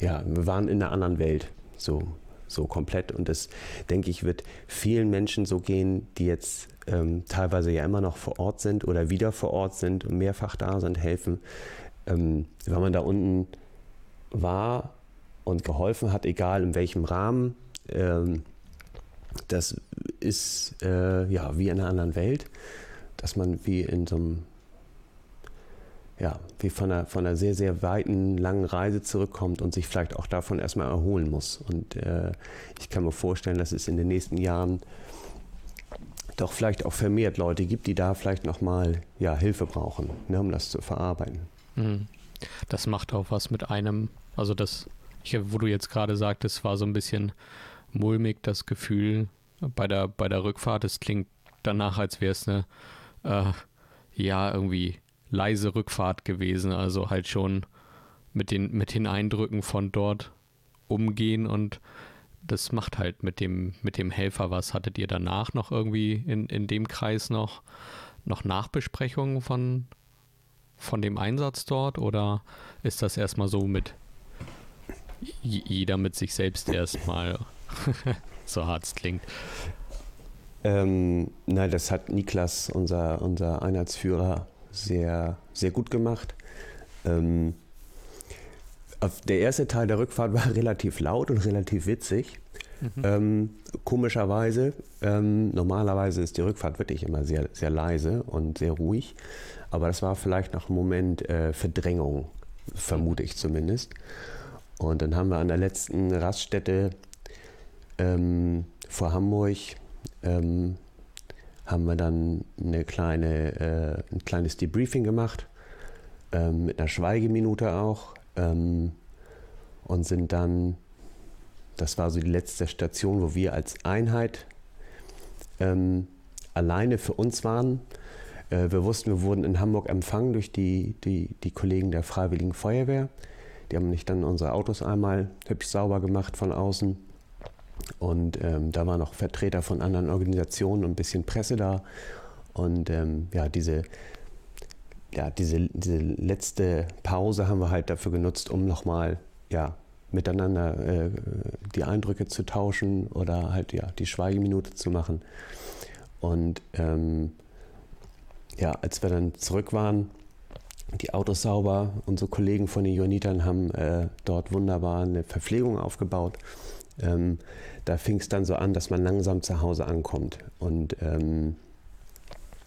ja, wir waren in einer anderen Welt. So, so komplett. Und das, denke ich, wird vielen Menschen so gehen, die jetzt ähm, teilweise ja immer noch vor Ort sind oder wieder vor Ort sind und mehrfach da sind, helfen. Ähm, wenn man da unten war und geholfen hat, egal in welchem Rahmen, ähm, das ist äh, ja wie in einer anderen Welt, dass man wie in so einem ja, wie von einer, von einer sehr, sehr weiten, langen Reise zurückkommt und sich vielleicht auch davon erstmal erholen muss. Und äh, ich kann mir vorstellen, dass es in den nächsten Jahren doch vielleicht auch vermehrt Leute gibt, die da vielleicht nochmal ja, Hilfe brauchen, ne, um das zu verarbeiten. Mhm. Das macht auch was mit einem, also das, ich, wo du jetzt gerade sagtest, war so ein bisschen mulmig das Gefühl bei der, bei der Rückfahrt. Es klingt danach, als wäre es eine, äh, ja, irgendwie leise Rückfahrt gewesen, also halt schon mit den, mit den Eindrücken von dort umgehen und das macht halt mit dem, mit dem Helfer was. Hattet ihr danach noch irgendwie in, in dem Kreis noch, noch Nachbesprechungen von, von dem Einsatz dort oder ist das erstmal so mit jeder mit sich selbst erstmal so hart es klingt? Ähm, nein, das hat Niklas, unser, unser Einheitsführer, sehr, sehr gut gemacht. Ähm, der erste Teil der Rückfahrt war relativ laut und relativ witzig. Mhm. Ähm, komischerweise, ähm, normalerweise ist die Rückfahrt wirklich immer sehr, sehr leise und sehr ruhig, aber das war vielleicht noch ein Moment äh, Verdrängung, vermute ich zumindest. Und dann haben wir an der letzten Raststätte ähm, vor Hamburg ähm, haben wir dann eine kleine, äh, ein kleines Debriefing gemacht, ähm, mit einer Schweigeminute auch ähm, und sind dann, das war so die letzte Station, wo wir als Einheit ähm, alleine für uns waren. Äh, wir wussten, wir wurden in Hamburg empfangen durch die, die, die Kollegen der Freiwilligen Feuerwehr. Die haben nicht dann unsere Autos einmal hübsch sauber gemacht von außen. Und ähm, da waren noch Vertreter von anderen Organisationen und ein bisschen Presse da. Und ähm, ja, diese, ja diese, diese letzte Pause haben wir halt dafür genutzt, um nochmal ja, miteinander äh, die Eindrücke zu tauschen oder halt ja, die Schweigeminute zu machen. Und ähm, ja, als wir dann zurück waren, die Autos sauber. Unsere Kollegen von den Johannitern haben äh, dort wunderbar eine Verpflegung aufgebaut. Ähm, da fing es dann so an, dass man langsam zu Hause ankommt. Und ähm,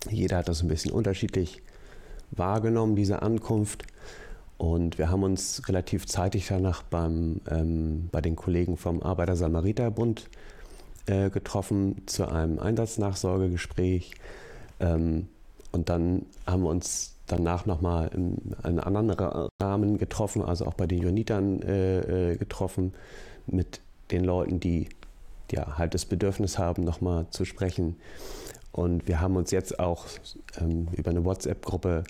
jeder hat das ein bisschen unterschiedlich wahrgenommen, diese Ankunft. Und wir haben uns relativ zeitig danach beim, ähm, bei den Kollegen vom Arbeiter-Samariter-Bund äh, getroffen zu einem Einsatznachsorgegespräch. Ähm, und dann haben wir uns danach nochmal in einem anderen Rahmen getroffen, also auch bei den Jonitern äh, äh, getroffen, mit den Leuten, die ja, halt das Bedürfnis haben, nochmal zu sprechen. Und wir haben uns jetzt auch ähm, über eine WhatsApp-Gruppe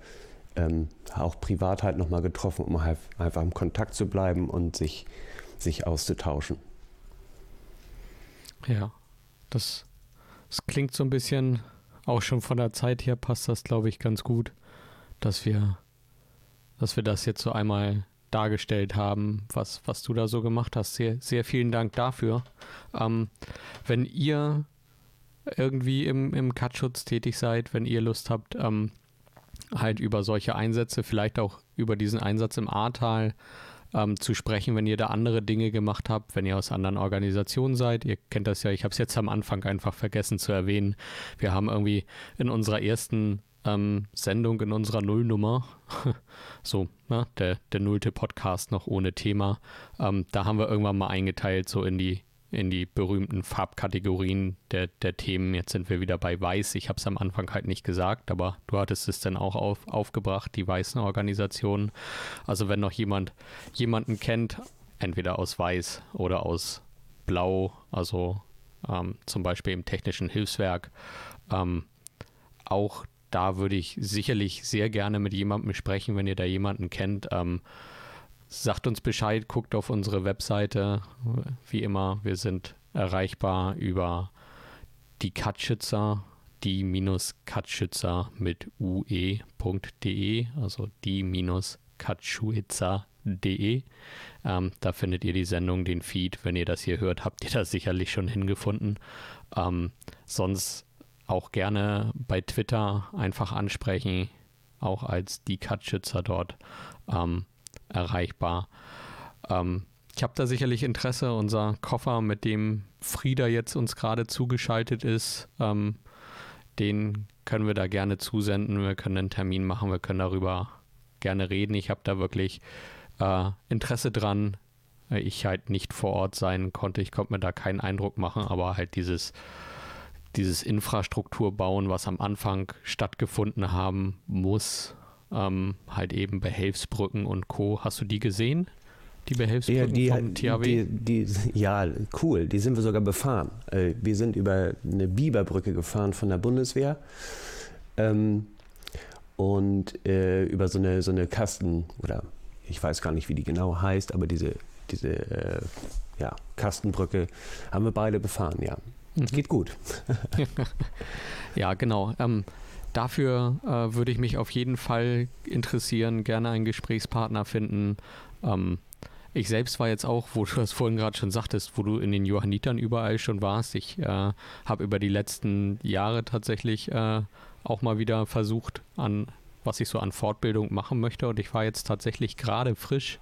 ähm, auch privat halt nochmal getroffen, um halt einfach im Kontakt zu bleiben und sich, sich auszutauschen. Ja, das, das klingt so ein bisschen, auch schon von der Zeit her passt das, glaube ich, ganz gut dass wir, dass wir das jetzt so einmal dargestellt haben, was, was du da so gemacht hast. Sehr, sehr vielen Dank dafür. Ähm, wenn ihr irgendwie im, im Cutschutz tätig seid, wenn ihr Lust habt, ähm, halt über solche Einsätze, vielleicht auch über diesen Einsatz im Ahrtal ähm, zu sprechen, wenn ihr da andere Dinge gemacht habt, wenn ihr aus anderen Organisationen seid. Ihr kennt das ja, ich habe es jetzt am Anfang einfach vergessen zu erwähnen. Wir haben irgendwie in unserer ersten ähm, Sendung in unserer Nullnummer, so, ne, der, der nullte Podcast noch ohne Thema, ähm, da haben wir irgendwann mal eingeteilt, so in die, in die berühmten Farbkategorien der, der Themen. Jetzt sind wir wieder bei Weiß. Ich habe es am Anfang halt nicht gesagt, aber du hattest es dann auch auf, aufgebracht, die weißen Organisationen. Also wenn noch jemand jemanden kennt, entweder aus Weiß oder aus Blau, also ähm, zum Beispiel im technischen Hilfswerk, ähm, auch da würde ich sicherlich sehr gerne mit jemandem sprechen, wenn ihr da jemanden kennt. Ähm, sagt uns Bescheid, guckt auf unsere Webseite. Wie immer, wir sind erreichbar über die Katschützer, die-katschützer mit ue.de, also die-katschützer.de. Ähm, da findet ihr die Sendung, den Feed. Wenn ihr das hier hört, habt ihr das sicherlich schon hingefunden. Ähm, sonst auch gerne bei Twitter einfach ansprechen, auch als die Cut-Schützer dort ähm, erreichbar. Ähm, ich habe da sicherlich Interesse. Unser Koffer, mit dem Frieda jetzt uns gerade zugeschaltet ist, ähm, den können wir da gerne zusenden. Wir können einen Termin machen, wir können darüber gerne reden. Ich habe da wirklich äh, Interesse dran. Ich halt nicht vor Ort sein konnte. Ich konnte mir da keinen Eindruck machen, aber halt dieses dieses Infrastruktur bauen, was am Anfang stattgefunden haben muss, ähm, halt eben Behelfsbrücken und Co. Hast du die gesehen? Die Behelfsbrücken ja, die, THW? Die, die, ja, cool. Die sind wir sogar befahren. Äh, wir sind über eine Biberbrücke gefahren von der Bundeswehr. Ähm, und äh, über so eine, so eine Kasten, oder ich weiß gar nicht, wie die genau heißt, aber diese, diese äh, ja, Kastenbrücke haben wir beide befahren, ja. Mhm. Geht gut. ja, genau. Ähm, dafür äh, würde ich mich auf jeden Fall interessieren, gerne einen Gesprächspartner finden. Ähm, ich selbst war jetzt auch, wo du das vorhin gerade schon sagtest, wo du in den Johannitern überall schon warst. Ich äh, habe über die letzten Jahre tatsächlich äh, auch mal wieder versucht, an was ich so an Fortbildung machen möchte. Und ich war jetzt tatsächlich gerade frisch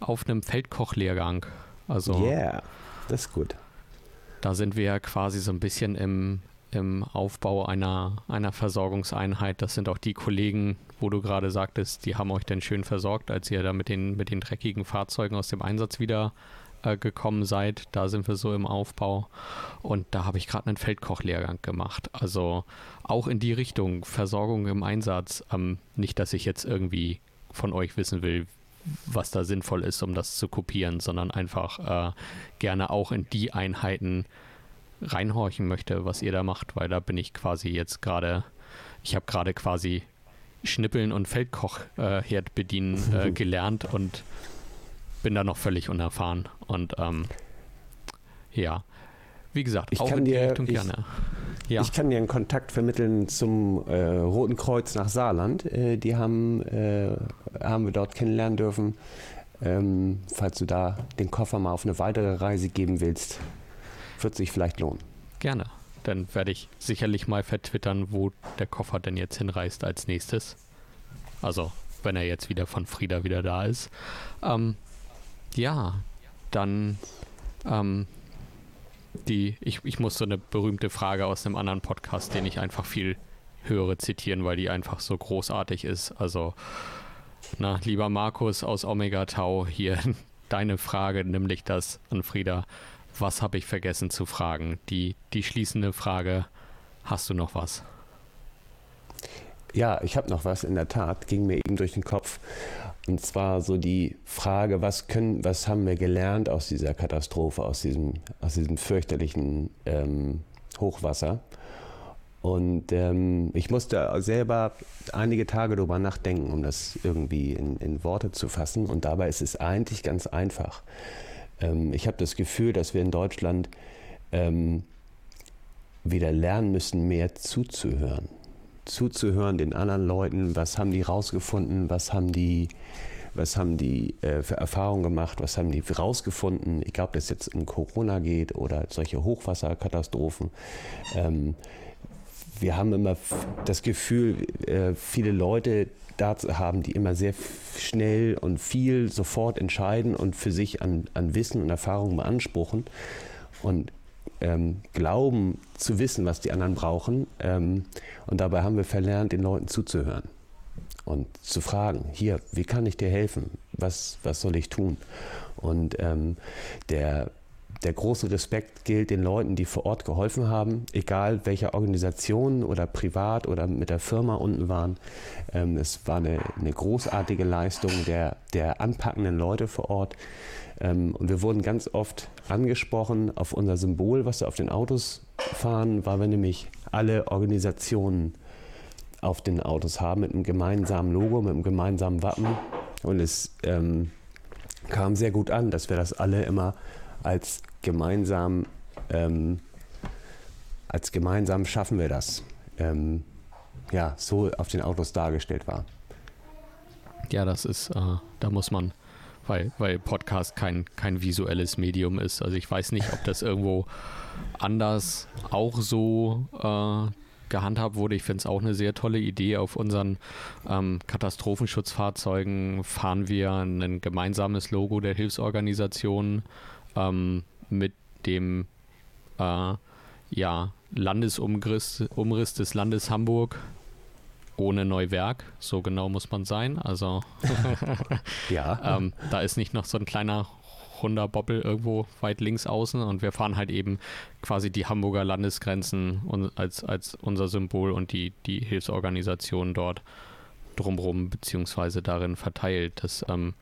auf einem Feldkochlehrgang. Also, yeah, das ist gut. Da sind wir ja quasi so ein bisschen im, im Aufbau einer, einer Versorgungseinheit. Das sind auch die Kollegen, wo du gerade sagtest, die haben euch denn schön versorgt, als ihr da mit den, mit den dreckigen Fahrzeugen aus dem Einsatz wieder äh, gekommen seid. Da sind wir so im Aufbau. Und da habe ich gerade einen Feldkochlehrgang gemacht. Also auch in die Richtung Versorgung im Einsatz. Ähm, nicht, dass ich jetzt irgendwie von euch wissen will, was da sinnvoll ist, um das zu kopieren, sondern einfach äh, gerne auch in die Einheiten reinhorchen möchte, was ihr da macht, weil da bin ich quasi jetzt gerade, ich habe gerade quasi Schnippeln und Feldkochherd äh, bedienen äh, gelernt und bin da noch völlig unerfahren. Und ähm, ja, wie gesagt, ich auch kann in die dir, Richtung ich, gerne. Ja. Ich kann dir einen Kontakt vermitteln zum äh, Roten Kreuz nach Saarland. Äh, die haben, äh, haben wir dort kennenlernen dürfen. Ähm, falls du da den Koffer mal auf eine weitere Reise geben willst, wird sich vielleicht lohnen. Gerne. Dann werde ich sicherlich mal vertwittern, wo der Koffer denn jetzt hinreist als nächstes. Also, wenn er jetzt wieder von Frieda wieder da ist. Ähm, ja, dann ähm, die, ich, ich muss so eine berühmte Frage aus einem anderen Podcast, den ich einfach viel höre, zitieren, weil die einfach so großartig ist. Also, na, lieber Markus aus Omega Tau, hier deine Frage, nämlich das an Frieda. Was habe ich vergessen zu fragen? Die, die schließende Frage, hast du noch was? Ja, ich habe noch was in der Tat, ging mir eben durch den Kopf. Und zwar so die Frage, was können, was haben wir gelernt aus dieser Katastrophe, aus diesem, aus diesem fürchterlichen ähm, Hochwasser? Und ähm, ich musste selber einige Tage darüber nachdenken, um das irgendwie in, in Worte zu fassen. Und dabei ist es eigentlich ganz einfach. Ähm, ich habe das Gefühl, dass wir in Deutschland ähm, wieder lernen müssen, mehr zuzuhören. Zuzuhören den anderen Leuten, was haben die rausgefunden, was haben die, was haben die äh, für Erfahrungen gemacht, was haben die rausgefunden, egal ob das jetzt um Corona geht oder solche Hochwasserkatastrophen. Ähm, wir haben immer das Gefühl, äh, viele Leute da haben, die immer sehr schnell und viel sofort entscheiden und für sich an, an Wissen und Erfahrungen beanspruchen. Und ähm, glauben zu wissen, was die anderen brauchen. Ähm, und dabei haben wir verlernt, den Leuten zuzuhören und zu fragen, hier, wie kann ich dir helfen? Was, was soll ich tun? Und ähm, der, der große Respekt gilt den Leuten, die vor Ort geholfen haben, egal welcher Organisation oder privat oder mit der Firma unten waren. Ähm, es war eine, eine großartige Leistung der, der anpackenden Leute vor Ort. Ähm, und wir wurden ganz oft angesprochen auf unser Symbol, was wir auf den Autos fahren, weil wir nämlich alle Organisationen auf den Autos haben mit einem gemeinsamen Logo, mit einem gemeinsamen Wappen. Und es ähm, kam sehr gut an, dass wir das alle immer als gemeinsam, ähm, als gemeinsam schaffen wir das. Ähm, ja, so auf den Autos dargestellt war. Ja, das ist, äh, da muss man weil, weil Podcast kein, kein visuelles Medium ist. Also ich weiß nicht, ob das irgendwo anders auch so äh, gehandhabt wurde. Ich finde es auch eine sehr tolle Idee. Auf unseren ähm, Katastrophenschutzfahrzeugen fahren wir ein gemeinsames Logo der Hilfsorganisation ähm, mit dem äh, ja, Landesumriss Umriss des Landes Hamburg ohne Neuwerk, so genau muss man sein. Also ja. ähm, da ist nicht noch so ein kleiner runder Bobbel irgendwo weit links außen und wir fahren halt eben quasi die Hamburger Landesgrenzen als, als unser Symbol und die, die Hilfsorganisationen dort drumrum beziehungsweise darin verteilt. Das ähm,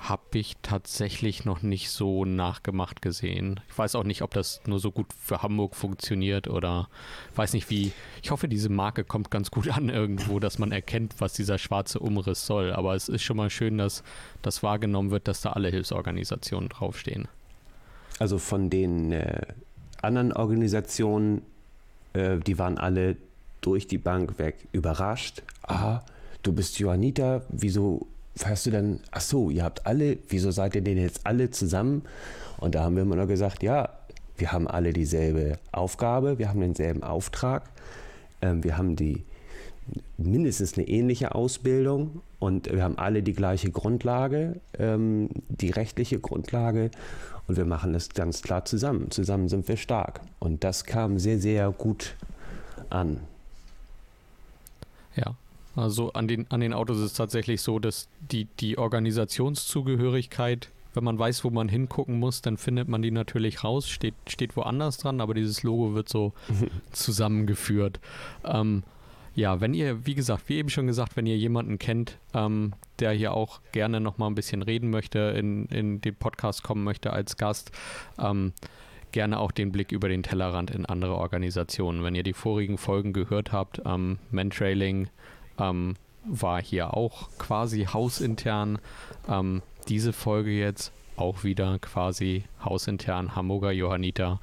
habe ich tatsächlich noch nicht so nachgemacht gesehen. Ich weiß auch nicht, ob das nur so gut für Hamburg funktioniert oder weiß nicht wie. Ich hoffe, diese Marke kommt ganz gut an irgendwo, dass man erkennt, was dieser schwarze Umriss soll. Aber es ist schon mal schön, dass das wahrgenommen wird, dass da alle Hilfsorganisationen draufstehen. Also von den äh, anderen Organisationen, äh, die waren alle durch die Bank weg überrascht. Ah, du bist Johanniter, wieso fährst du dann, ach so, ihr habt alle, wieso seid ihr denn jetzt alle zusammen? Und da haben wir immer noch gesagt, ja, wir haben alle dieselbe Aufgabe, wir haben denselben Auftrag, ähm, wir haben die mindestens eine ähnliche Ausbildung und wir haben alle die gleiche Grundlage, ähm, die rechtliche Grundlage und wir machen das ganz klar zusammen. Zusammen sind wir stark. Und das kam sehr, sehr gut an. Ja, also an den, an den Autos ist es tatsächlich so, dass die, die Organisationszugehörigkeit wenn man weiß, wo man hingucken muss, dann findet man die natürlich raus, steht, steht woanders dran, aber dieses Logo wird so zusammengeführt. Ähm, ja, wenn ihr, wie gesagt, wie eben schon gesagt, wenn ihr jemanden kennt, ähm, der hier auch gerne nochmal ein bisschen reden möchte, in, in den Podcast kommen möchte als Gast, ähm, gerne auch den Blick über den Tellerrand in andere Organisationen. Wenn ihr die vorigen Folgen gehört habt, ähm, Mentrailing ähm, war hier auch quasi hausintern. Ähm, diese Folge jetzt auch wieder quasi hausintern Hamburger Johanniter.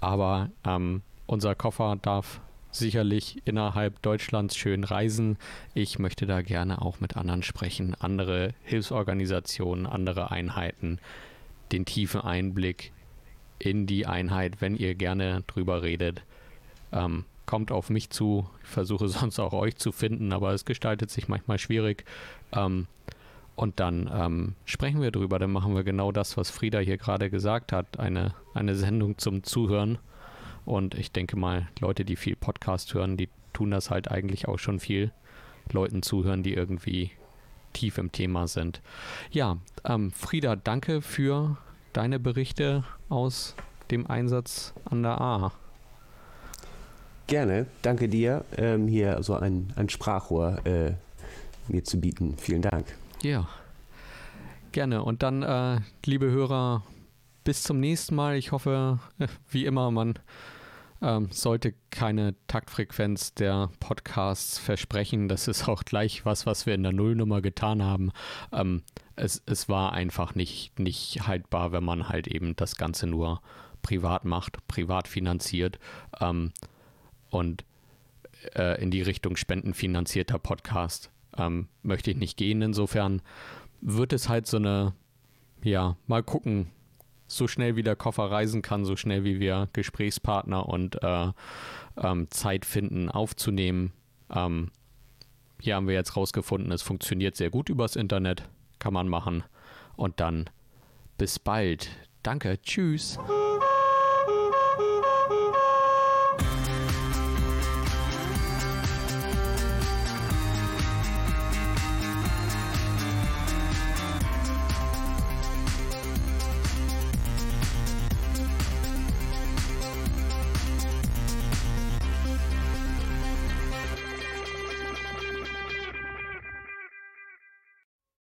Aber ähm, unser Koffer darf sicherlich innerhalb Deutschlands schön reisen. Ich möchte da gerne auch mit anderen sprechen, andere Hilfsorganisationen, andere Einheiten, den tiefen Einblick in die Einheit, wenn ihr gerne drüber redet. Ähm, kommt auf mich zu. Ich versuche sonst auch euch zu finden, aber es gestaltet sich manchmal schwierig. Ähm, und dann ähm, sprechen wir drüber. Dann machen wir genau das, was Frieda hier gerade gesagt hat. Eine, eine Sendung zum Zuhören. Und ich denke mal, Leute, die viel Podcast hören, die tun das halt eigentlich auch schon viel. Leuten zuhören, die irgendwie tief im Thema sind. Ja, ähm, Frieda, danke für deine Berichte aus dem Einsatz an der A. Gerne, danke dir, ähm, hier so ein, ein Sprachrohr äh, mir zu bieten. Vielen Dank. Ja, gerne. Und dann, äh, liebe Hörer, bis zum nächsten Mal. Ich hoffe, äh, wie immer, man ähm, sollte keine Taktfrequenz der Podcasts versprechen. Das ist auch gleich was, was wir in der Nullnummer getan haben. Ähm, es, es war einfach nicht, nicht haltbar, wenn man halt eben das Ganze nur privat macht, privat finanziert ähm, und äh, in die Richtung spendenfinanzierter Podcast ähm, möchte ich nicht gehen. Insofern wird es halt so eine, ja, mal gucken, so schnell wie der Koffer reisen kann, so schnell wie wir Gesprächspartner und äh, ähm, Zeit finden aufzunehmen. Ähm, hier haben wir jetzt rausgefunden, es funktioniert sehr gut übers Internet, kann man machen. Und dann bis bald. Danke, tschüss.